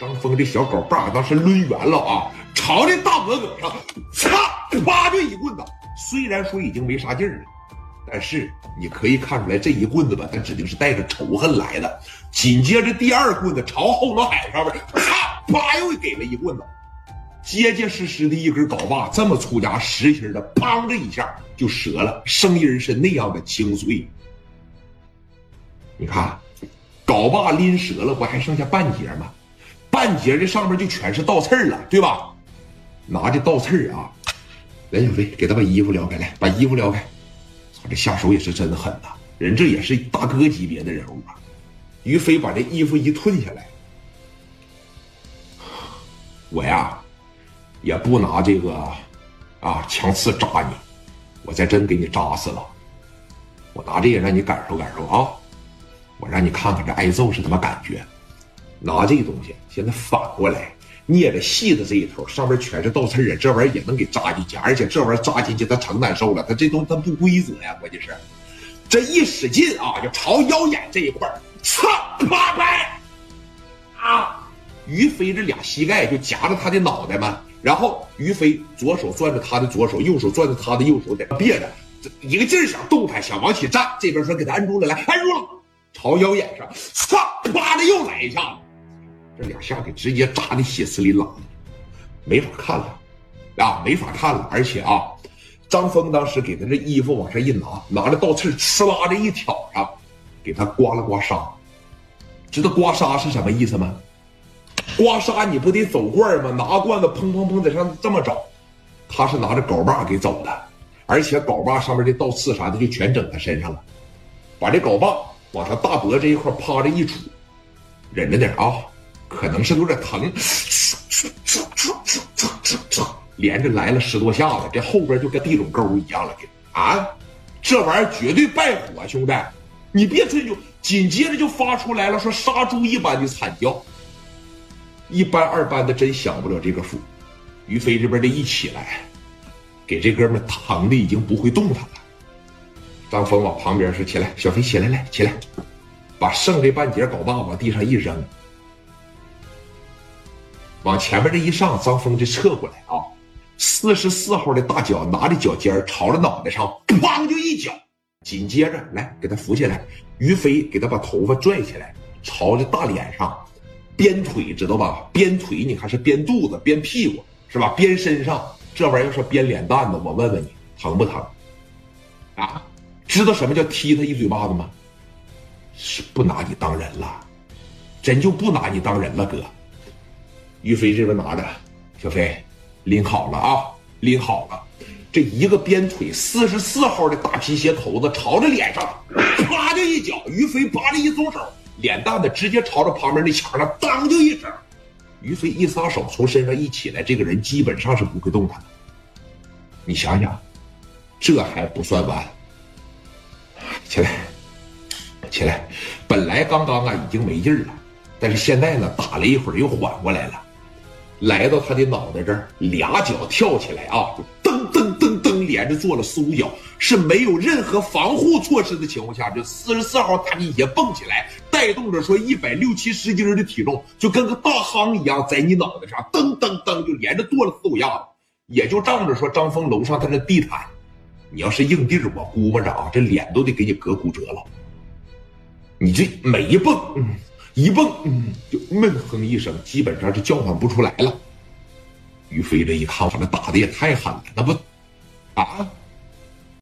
张峰这小狗棒当时抡圆了啊，朝这大脖梗上，嚓，啪就一棍子。虽然说已经没啥劲儿了，但是你可以看出来这一棍子吧，他指定是带着仇恨来的。紧接着第二棍子朝后脑海上面，啪，啪又给了一棍子，结结实实的一根镐把，这么粗家实心的，砰的一下就折了，声音是那样的清脆。你看，镐把拎折了，不还剩下半截吗？半截这上面就全是倒刺了，对吧？拿着倒刺啊，来小飞，给他把衣服撩开，来把衣服撩开。操，这下手也是真狠呐！人这也是大哥级别的人物啊。于飞把这衣服一褪下来，我呀，也不拿这个啊枪刺扎你，我再真给你扎死了。我拿这个让你感受感受啊，我让你看看这挨揍是什么感觉。拿这个东西，现在反过来捏着细的这一头，上面全是倒刺啊，这玩意儿也能给扎进去，而且这玩意儿扎进去它成难受了，它这东西它不规则呀，关键是这一使劲啊，就朝腰眼这一块儿，擦啪拍啊！于飞这俩膝盖就夹着他的脑袋嘛，然后于飞左手攥着他的左手，右手攥着他的右手，在那别着，一个劲儿想动弹，想往起站，这边说给他摁住了，来摁住了，朝腰眼上，擦啪的又来一下子。这两下给直接扎的血丝淋拉的，没法看了，啊，没法看了。而且啊，张峰当时给他这衣服往上一拿，拿着倒刺呲啦的一挑上，给他刮了刮痧。知道刮痧是什么意思吗？刮痧你不得走罐吗？拿罐子砰砰砰在上这么找，他是拿着镐把给走的，而且镐把上面的倒刺啥的就全整他身上了，把这镐把往他大脖这一块趴着一杵，忍着点啊。可能是有点疼，连着来了十多下子，这后边就跟地垄沟一样了，给啊！这玩意儿绝对败火，兄弟，你别吹牛。紧接着就发出来了，说杀猪一般的惨叫，一般二般的真享不了这个福。于飞这边的一起来，给这哥们疼的已经不会动弹了。张峰往旁边说：“起来，小飞起来，来起来，把剩这半截镐把往地上一扔。”往前面这一上，张峰就侧过来啊，四十四号的大脚拿着脚尖朝着脑袋上，砰就一脚，紧接着来给他扶起来，于飞给他把头发拽起来，朝着大脸上，鞭腿知道吧？鞭腿你看是鞭肚子、鞭屁股是吧？鞭身上这玩意儿要说鞭脸蛋子，我问问你疼不疼？啊？知道什么叫踢他一嘴巴子吗？是不拿你当人了，真就不拿你当人了，哥。于飞这边拿着，小飞拎好了啊，拎好了。这一个鞭腿，四十四号的大皮鞋头子朝着脸上，啪就一脚。于飞啪的一松手，脸蛋子直接朝着旁边那墙上，当就一声。于飞一撒手，从身上一起来，这个人基本上是不会动弹的。你想想，这还不算完。起来，起来。本来刚刚啊已经没劲了，但是现在呢，打了一会儿又缓过来了。来到他的脑袋这儿，俩脚跳起来啊，就噔噔噔噔，连着做了四五脚，是没有任何防护措施的情况下，这四十四号大皮鞋蹦起来，带动着说一百六七十斤的体重，就跟个大夯一样，在你脑袋上噔噔噔就连着跺了四五下子，也就仗着说张峰楼上他那地毯，你要是硬地儿我估摸着啊，这脸都得给你割骨折了。你这每一蹦，嗯。一蹦，嗯，就闷哼一声，基本上是叫唤不出来了。于飞这一看，反正打的也太狠了，那不，啊！